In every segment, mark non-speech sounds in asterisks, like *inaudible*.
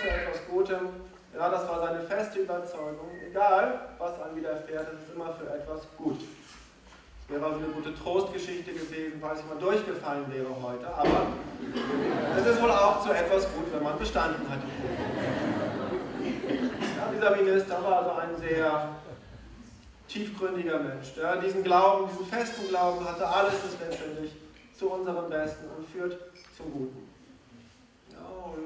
zu etwas Gutem. Ja, das war seine feste Überzeugung. Egal, was einem widerfährt, es ist immer für etwas gut. Wäre also eine gute Trostgeschichte gewesen, falls ich mal durchgefallen wäre heute. Aber es ist wohl auch zu etwas gut, wenn man bestanden hat. Ja, dieser Minister war also ein sehr tiefgründiger Mensch, der diesen Glauben, diesen festen Glauben hatte, alles ist letztendlich zu unserem Besten und führt zum Guten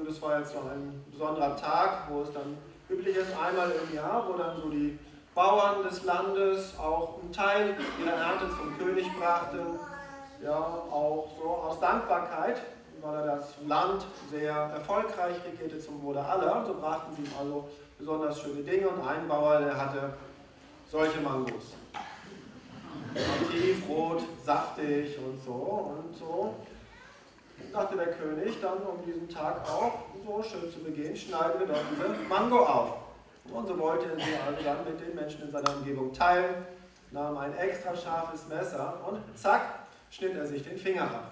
es war jetzt so ein besonderer Tag, wo es dann üblich ist, einmal im Jahr, wo dann so die Bauern des Landes auch einen Teil ihrer Ernte zum König brachten, ja, auch so aus Dankbarkeit, weil er das Land sehr erfolgreich regierte zum Wohle aller. So brachten sie ihm also besonders schöne Dinge und ein Bauer, der hatte solche Mangos. Tiefrot, saftig und so und so dachte der König dann um diesen Tag auch, so schön zu begehen, schneiden wir doch diese Mango auf. Und so wollte er sie also dann mit den Menschen in seiner Umgebung teilen, nahm ein extra scharfes Messer und zack, schnitt er sich den Finger ab.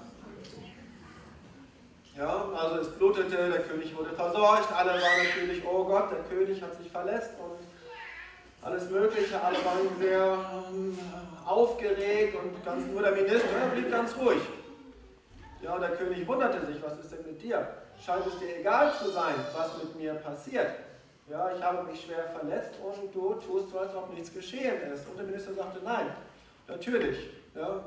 Ja, also es blutete, der König wurde versorgt, alle waren natürlich, oh Gott, der König hat sich verletzt und alles Mögliche, alle waren sehr ähm, aufgeregt und ganz, nur der Minister blieb ganz ruhig. Ja, und der König wunderte sich, was ist denn mit dir? Scheint es dir egal zu sein, was mit mir passiert? Ja, ich habe mich schwer verletzt und du tust so, als ob nichts geschehen ist. Und der Minister sagte, nein, natürlich, ja,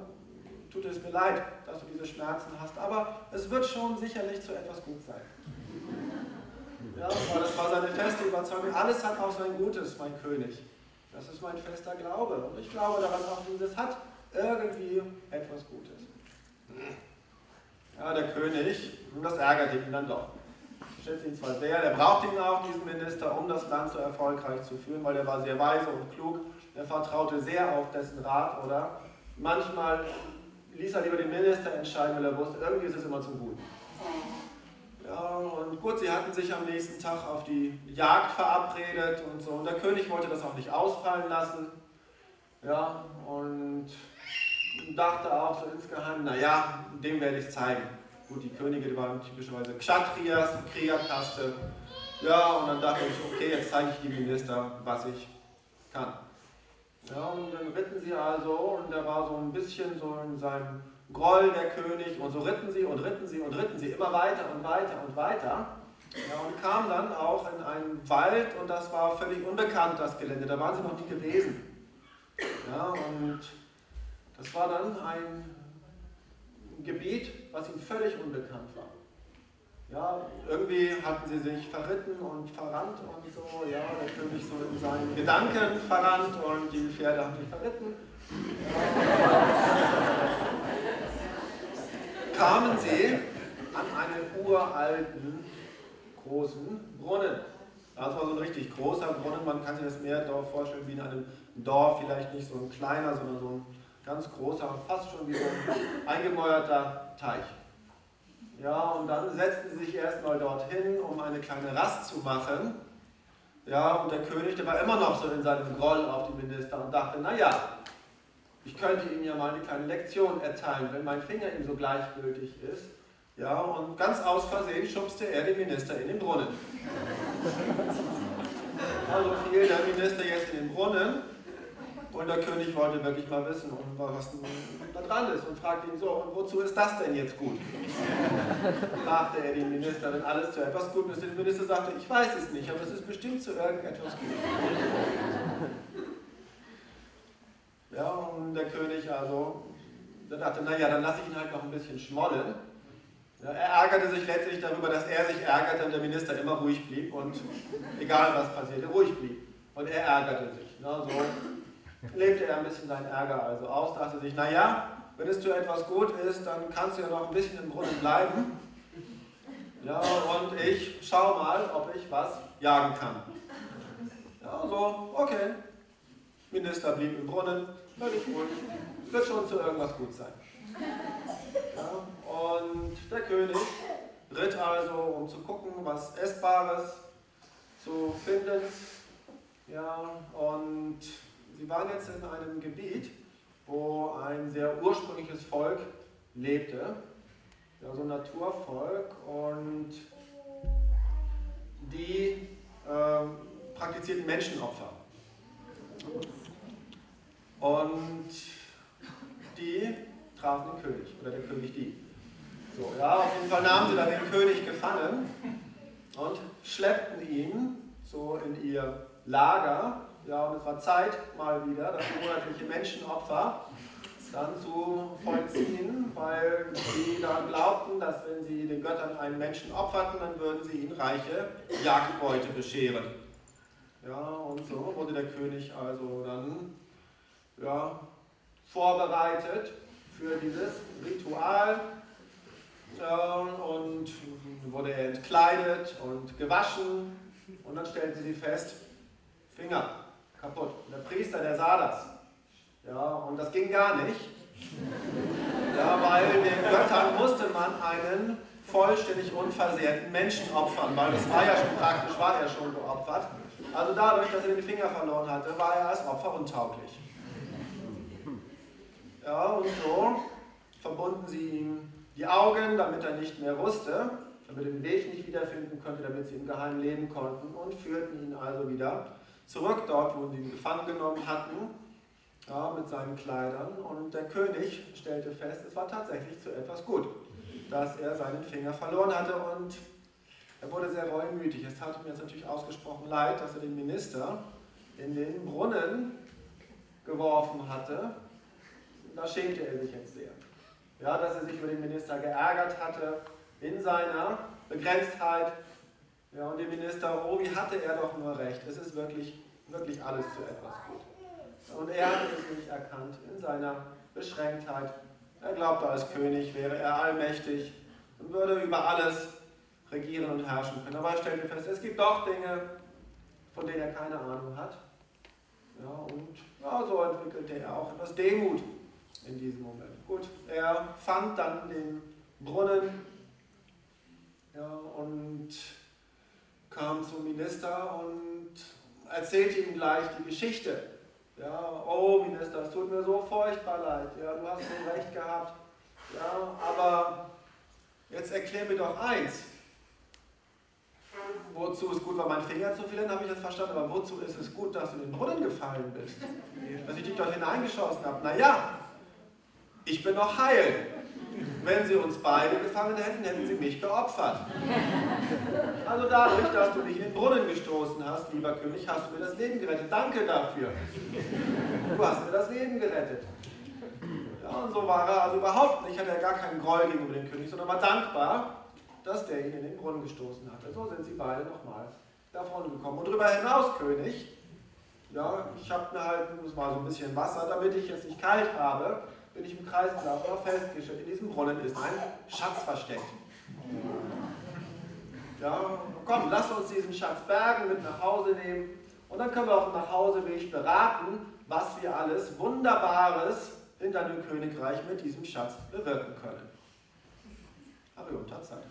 tut es mir leid, dass du diese Schmerzen hast, aber es wird schon sicherlich zu etwas gut sein. Ja, das war seine feste Überzeugung. Alles hat auch sein Gutes, mein König. Das ist mein fester Glaube. Und ich glaube daran auch, dieses hat irgendwie etwas Gutes. Ja, der König, das ärgert ihn dann doch. Schätzt ihn zwar sehr, er braucht ihn auch, diesen Minister, um das Land so erfolgreich zu führen, weil er war sehr weise und klug. Er vertraute sehr auf dessen Rat, oder? Manchmal ließ er lieber den Minister entscheiden, weil er wusste, irgendwie ist es immer zum Guten. Ja, und gut, sie hatten sich am nächsten Tag auf die Jagd verabredet und so. Und der König wollte das auch nicht ausfallen lassen. Ja, und dachte auch so insgeheim, naja, dem werde ich zeigen. Gut, die Könige, die waren typischerweise Kshatriyas, Kriegerkaste. Ja, und dann dachte ich, okay, jetzt zeige ich dem Minister, was ich kann. Ja, und dann ritten sie also, und da war so ein bisschen so in seinem Groll der König, und so ritten sie und ritten sie und ritten sie immer weiter und weiter und weiter. Ja, und kamen dann auch in einen Wald, und das war völlig unbekannt, das Gelände, da waren sie noch nie gewesen. Ja, und das war dann ein Gebiet, was ihnen völlig unbekannt war. Ja, irgendwie hatten sie sich verritten und verrannt und so, ja, König so in seinen Gedanken verrannt und die Pferde haben sich verritten. Kamen sie an einen uralten, großen Brunnen. Das war so ein richtig großer Brunnen, man kann sich das Meerdorf vorstellen wie in einem Dorf, vielleicht nicht so ein kleiner, sondern so ein ganz großer, fast schon wie ein eingemäuerter Teich. Ja, und dann setzten sie sich erstmal dorthin, um eine kleine Rast zu machen. Ja, und der König, der war immer noch so in seinem Groll auf die Minister und dachte, naja, ich könnte ihm ja mal eine kleine Lektion erteilen, wenn mein Finger ihm so gleichgültig ist. Ja, und ganz aus Versehen schubste er den Minister in den Brunnen. Also fiel der Minister jetzt in den Brunnen und der König wollte wirklich mal wissen, was da dran ist und fragte ihn so, und wozu ist das denn jetzt gut? *laughs* fragte er den Minister, wenn alles zu etwas gut ist. Der Minister sagte, ich weiß es nicht, aber es ist bestimmt zu irgendetwas gut. *laughs* ja, und der König also, der dachte, naja, dann lasse ich ihn halt noch ein bisschen schmollen. Ja, er ärgerte sich letztlich darüber, dass er sich ärgerte und der Minister immer ruhig blieb und egal was passierte, ruhig blieb. Und er ärgerte sich. Ne, so lebte er ein bisschen seinen Ärger also aus, dachte sich, naja, wenn es zu etwas gut ist, dann kannst du ja noch ein bisschen im Brunnen bleiben. Ja, und ich schau mal, ob ich was jagen kann. Ja, so, okay. Minister blieb im Brunnen, völlig ruhig, wird schon zu irgendwas gut sein. Ja, und der König ritt also, um zu gucken, was Essbares zu finden. Ja, und Sie waren jetzt in einem Gebiet, wo ein sehr ursprüngliches Volk lebte, ja, so ein Naturvolk, und personifizierten Menschenopfer. Und die trafen den König, oder der König die. So, ja, auf jeden Fall nahmen sie dann den König gefangen und schleppten ihn so in ihr Lager. Ja, und es war Zeit mal wieder, das monatliche Menschenopfer dann zu vollziehen, weil sie dann glaubten, dass wenn sie den Göttern einen Menschen opferten, dann würden sie ihnen reiche Jagdbeute bescheren. Ja, und so wurde der König also dann ja, vorbereitet für dieses Ritual äh, und wurde entkleidet und gewaschen und dann stellten sie fest, Finger kaputt. Und der Priester, der sah das. Ja, und das ging gar nicht. Ja, weil den Göttern musste man einen vollständig unversehrten Menschen opfern, weil das war ja schon praktisch, war er schon geopfert. Also dadurch, dass er den Finger verloren hatte, war er als Opfer untauglich. Ja, und so verbunden sie ihm die Augen, damit er nicht mehr wusste, damit er den Weg nicht wiederfinden konnte, damit sie im Geheimen leben konnten und führten ihn also wieder zurück dort, wo sie ihn gefangen genommen hatten, ja, mit seinen Kleidern. Und der König stellte fest, es war tatsächlich zu etwas gut, dass er seinen Finger verloren hatte und er wurde sehr reumütig. Es tat ihm jetzt natürlich ausgesprochen leid, dass er den Minister in den Brunnen geworfen hatte. Da schämte er sich jetzt sehr. Ja, dass er sich über den Minister geärgert hatte in seiner Begrenztheit. Ja, und der Minister, wie hatte er doch nur recht. Es ist wirklich, wirklich alles zu etwas gut. Und er hat es nicht erkannt in seiner Beschränktheit. Er glaubte, als König wäre er allmächtig und würde über alles regieren und herrschen können. Aber er stellte fest, es gibt doch Dinge, von denen er keine Ahnung hat. Ja, und ja, so entwickelte er auch etwas Demut in diesem Moment. Gut, er fand dann den Brunnen ja, und kam zum Minister und erzählte ihm gleich die Geschichte. Ja, oh Minister, es tut mir so furchtbar leid. Ja, du hast so recht gehabt. Ja, aber jetzt erklär mir doch eins. Wozu ist gut war, mein Finger zu fielen, habe ich das verstanden, aber wozu ist es gut, dass du in den Brunnen gefallen bist? Dass ich dich dort hineingeschossen habe? Naja, ich bin noch heil. Wenn sie uns beide gefangen hätten, hätten sie mich geopfert. Also dadurch, dass du dich in den Brunnen gestoßen hast, lieber König, hast du mir das Leben gerettet. Danke dafür. Du hast mir das Leben gerettet. Ja, und so war er also überhaupt nicht, hatte er gar keinen Groll gegenüber dem König, sondern war dankbar, dass der ihn in den Brunnen gestoßen hatte. So sind sie beide nochmal davon gekommen. Und darüber hinaus, König, ja, ich habe mir halt, das war so ein bisschen Wasser, damit ich jetzt nicht kalt habe, bin ich im Kreis gelaufen festgestellt, in diesem Brunnen ist ein Schatz versteckt. Ja, komm, lass uns diesen Schatz bergen, mit nach Hause nehmen und dann können wir auf dem Nachhauseweg beraten, was wir alles Wunderbares in deinem Königreich mit diesem Schatz bewirken können. Aber unter Zeit.